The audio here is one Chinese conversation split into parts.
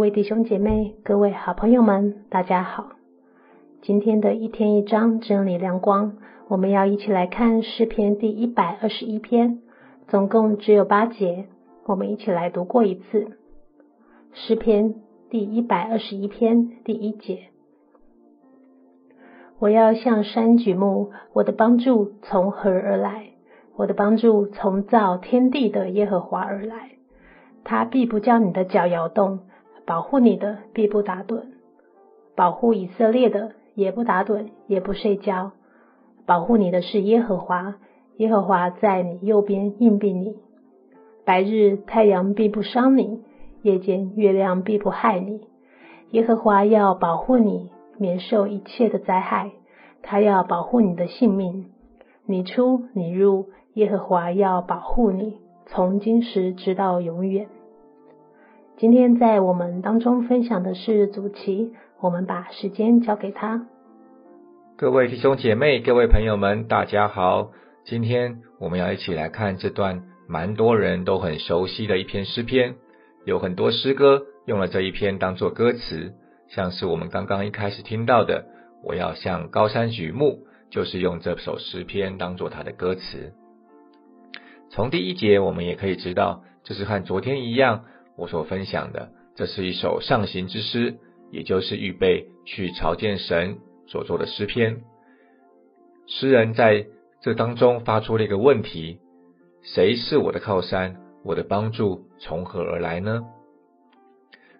各位弟兄姐妹、各位好朋友们，大家好！今天的一天一章真理亮光，我们要一起来看诗篇第一百二十一篇，总共只有八节，我们一起来读过一次。诗篇第一百二十一篇第一节：我要向山举目，我的帮助从何而来？我的帮助从造天地的耶和华而来。他必不叫你的脚摇动，保护你的必不打盹，保护以色列的也不打盹，也不睡觉。保护你的是耶和华，耶和华在你右边应庇你。白日太阳必不伤你，夜间月亮必不害你。耶和华要保护你，免受一切的灾害。他要保护你的性命，你出你入，耶和华要保护你。从今时直到永远。今天在我们当中分享的是祖奇，我们把时间交给他。各位弟兄姐妹、各位朋友们，大家好！今天我们要一起来看这段蛮多人都很熟悉的一篇诗篇，有很多诗歌用了这一篇当做歌词，像是我们刚刚一开始听到的“我要向高山举目”，就是用这首诗篇当做它的歌词。从第一节，我们也可以知道，这是和昨天一样，我所分享的，这是一首上行之诗，也就是预备去朝见神所做的诗篇。诗人在这当中发出了一个问题：谁是我的靠山？我的帮助从何而来呢？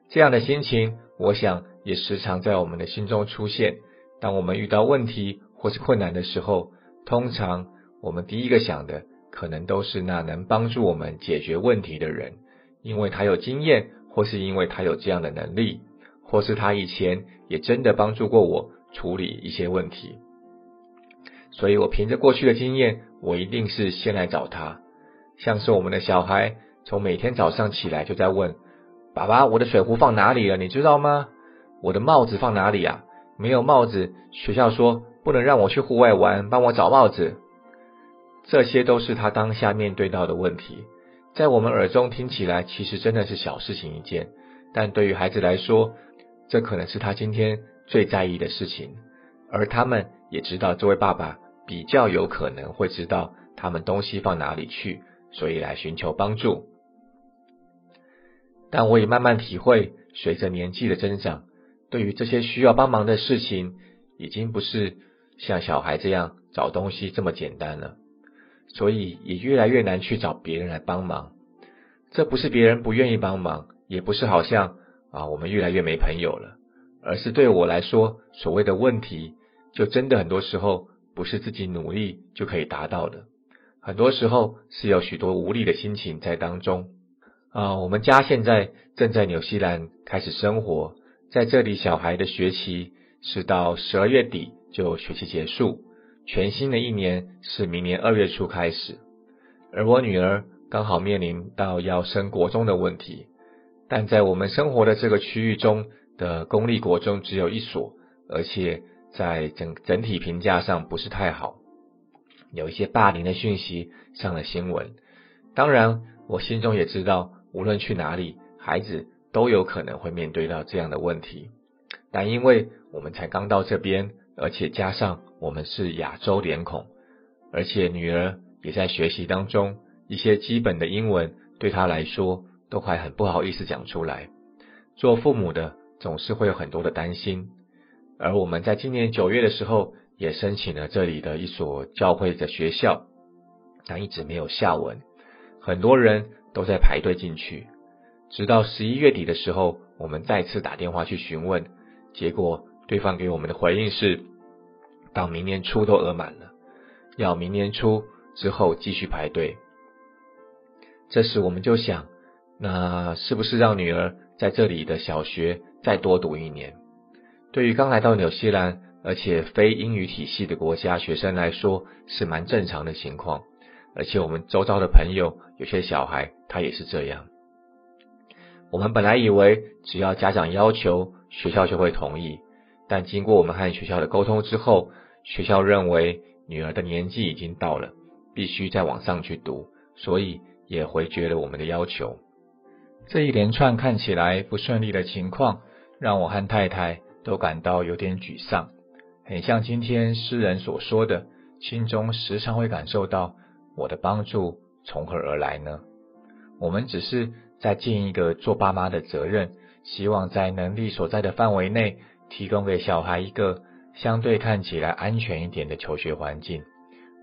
这样的心情，我想也时常在我们的心中出现。当我们遇到问题或是困难的时候，通常我们第一个想的。可能都是那能帮助我们解决问题的人，因为他有经验，或是因为他有这样的能力，或是他以前也真的帮助过我处理一些问题。所以我凭着过去的经验，我一定是先来找他。像是我们的小孩，从每天早上起来就在问爸爸：“我的水壶放哪里了？你知道吗？我的帽子放哪里啊？没有帽子，学校说不能让我去户外玩，帮我找帽子。”这些都是他当下面对到的问题，在我们耳中听起来其实真的是小事情一件，但对于孩子来说，这可能是他今天最在意的事情。而他们也知道这位爸爸比较有可能会知道他们东西放哪里去，所以来寻求帮助。但我也慢慢体会，随着年纪的增长，对于这些需要帮忙的事情，已经不是像小孩这样找东西这么简单了。所以也越来越难去找别人来帮忙，这不是别人不愿意帮忙，也不是好像啊我们越来越没朋友了，而是对我来说，所谓的问题，就真的很多时候不是自己努力就可以达到的，很多时候是有许多无力的心情在当中啊。我们家现在正在纽西兰开始生活，在这里小孩的学习是到十二月底就学期结束。全新的一年是明年二月初开始，而我女儿刚好面临到要升国中的问题，但在我们生活的这个区域中的公立国中只有一所，而且在整整体评价上不是太好，有一些霸凌的讯息上了新闻。当然，我心中也知道，无论去哪里，孩子都有可能会面对到这样的问题，但因为我们才刚到这边，而且加上。我们是亚洲脸孔，而且女儿也在学习当中，一些基本的英文对她来说都还很不好意思讲出来。做父母的总是会有很多的担心，而我们在今年九月的时候也申请了这里的一所教会的学校，但一直没有下文。很多人都在排队进去，直到十一月底的时候，我们再次打电话去询问，结果对方给我们的回应是。到明年初都额满了，要明年初之后继续排队。这时我们就想，那是不是让女儿在这里的小学再多读一年？对于刚来到纽西兰而且非英语体系的国家学生来说，是蛮正常的情况。而且我们周遭的朋友有些小孩他也是这样。我们本来以为只要家长要求，学校就会同意。但经过我们和学校的沟通之后，学校认为女儿的年纪已经到了，必须再往上去读，所以也回绝了我们的要求。这一连串看起来不顺利的情况，让我和太太都感到有点沮丧，很像今天诗人所说的，心中时常会感受到我的帮助从何而来呢？我们只是在尽一个做爸妈的责任，希望在能力所在的范围内，提供给小孩一个相对看起来安全一点的求学环境。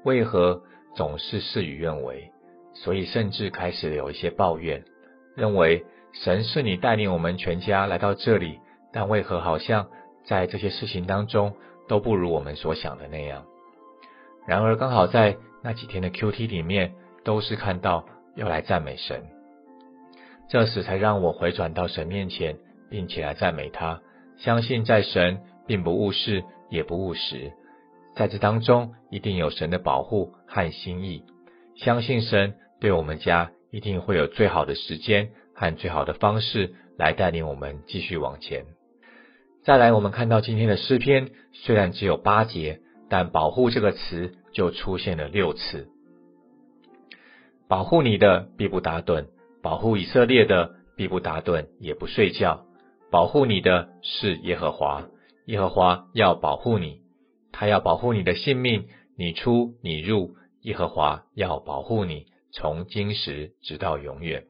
为何总是事与愿违？所以甚至开始有一些抱怨。认为神是你带领我们全家来到这里，但为何好像在这些事情当中都不如我们所想的那样？然而刚好在那几天的 Q T 里面，都是看到要来赞美神，这时才让我回转到神面前，并且来赞美他，相信在神并不误事也不误时，在这当中一定有神的保护和心意，相信神对我们家。一定会有最好的时间和最好的方式来带领我们继续往前。再来，我们看到今天的诗篇虽然只有八节，但“保护”这个词就出现了六次。保护你的必不打盹，保护以色列的必不打盹也不睡觉。保护你的是耶和华，耶和华要保护你，他要保护你的性命，你出你入，耶和华要保护你。从今时直到永远。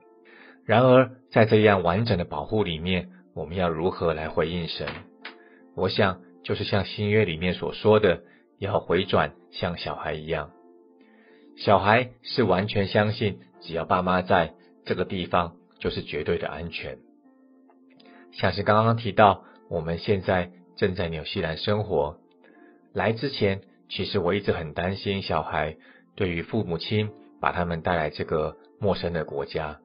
然而，在这样完整的保护里面，我们要如何来回应神？我想，就是像新约里面所说的，要回转像小孩一样。小孩是完全相信，只要爸妈在这个地方，就是绝对的安全。像是刚刚提到，我们现在正在纽西兰生活。来之前，其实我一直很担心小孩对于父母亲。把他们带来这个陌生的国家，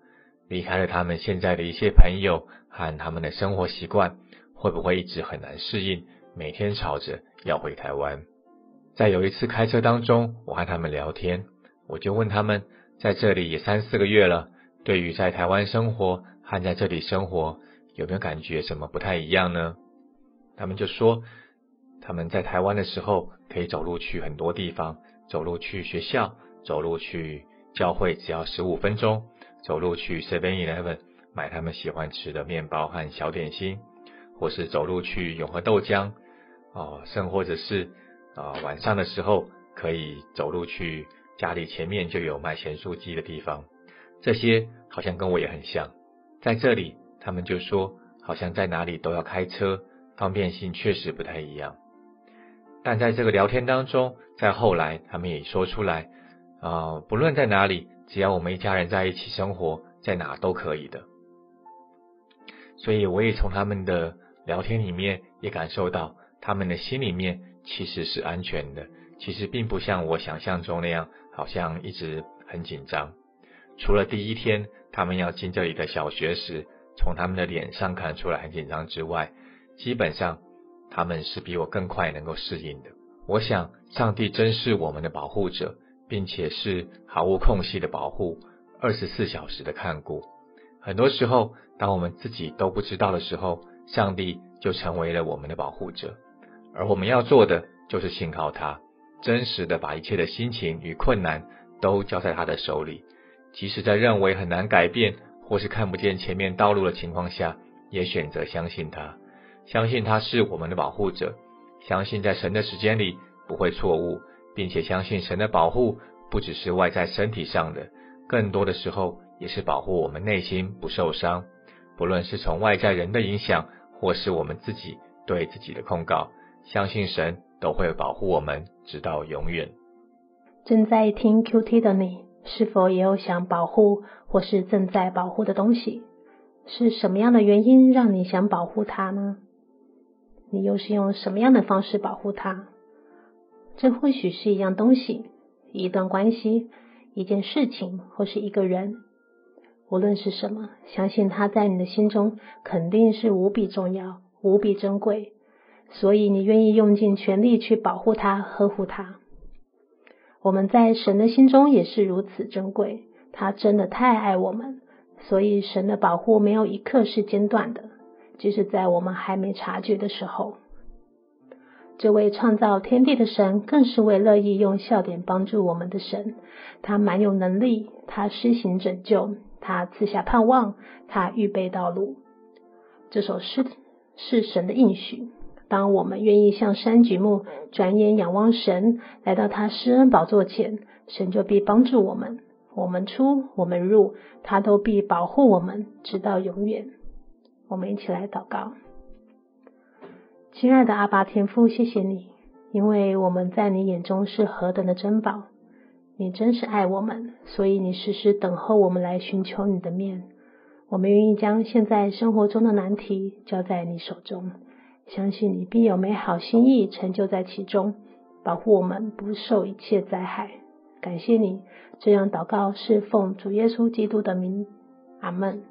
离开了他们现在的一些朋友和他们的生活习惯，会不会一直很难适应？每天吵着要回台湾。在有一次开车当中，我和他们聊天，我就问他们，在这里也三四个月了，对于在台湾生活和在这里生活，有没有感觉什么不太一样呢？他们就说，他们在台湾的时候可以走路去很多地方，走路去学校。走路去教会只要十五分钟，走路去 Seven Eleven 买他们喜欢吃的面包和小点心，或是走路去永和豆浆，哦，甚或者是啊晚上的时候可以走路去家里前面就有卖咸酥鸡的地方，这些好像跟我也很像。在这里，他们就说好像在哪里都要开车，方便性确实不太一样。但在这个聊天当中，在后来他们也说出来。啊，不论在哪里，只要我们一家人在一起生活，在哪都可以的。所以我也从他们的聊天里面也感受到，他们的心里面其实是安全的，其实并不像我想象中那样，好像一直很紧张。除了第一天他们要进这里的小学时，从他们的脸上看出来很紧张之外，基本上他们是比我更快能够适应的。我想，上帝真是我们的保护者。并且是毫无空隙的保护，二十四小时的看顾。很多时候，当我们自己都不知道的时候，上帝就成为了我们的保护者。而我们要做的，就是信靠他，真实的把一切的心情与困难都交在他的手里。即使在认为很难改变，或是看不见前面道路的情况下，也选择相信他，相信他是我们的保护者，相信在神的时间里不会错误。并且相信神的保护不只是外在身体上的，更多的时候也是保护我们内心不受伤。不论是从外在人的影响，或是我们自己对自己的控告，相信神都会保护我们直到永远。正在听 QT 的你，是否也有想保护或是正在保护的东西？是什么样的原因让你想保护它呢？你又是用什么样的方式保护它？这或许是一样东西、一段关系、一件事情，或是一个人。无论是什么，相信它在你的心中肯定是无比重要、无比珍贵，所以你愿意用尽全力去保护它、呵护它。我们在神的心中也是如此珍贵，他真的太爱我们，所以神的保护没有一刻是间断的，即使在我们还没察觉的时候。这位创造天地的神，更是位乐意用笑点帮助我们的神。他蛮有能力，他施行拯救，他赐下盼望，他预备道路。这首诗是神的应许。当我们愿意向山举目，转眼仰望神，来到他施恩宝座前，神就必帮助我们。我们出，我们入，他都必保护我们，直到永远。我们一起来祷告。亲爱的阿爸天父，谢谢你，因为我们在你眼中是何等的珍宝。你真是爱我们，所以你时时等候我们来寻求你的面。我们愿意将现在生活中的难题交在你手中。相信你必有美好心意成就在其中，保护我们不受一切灾害。感谢你，这样祷告是奉主耶稣基督的名，阿门。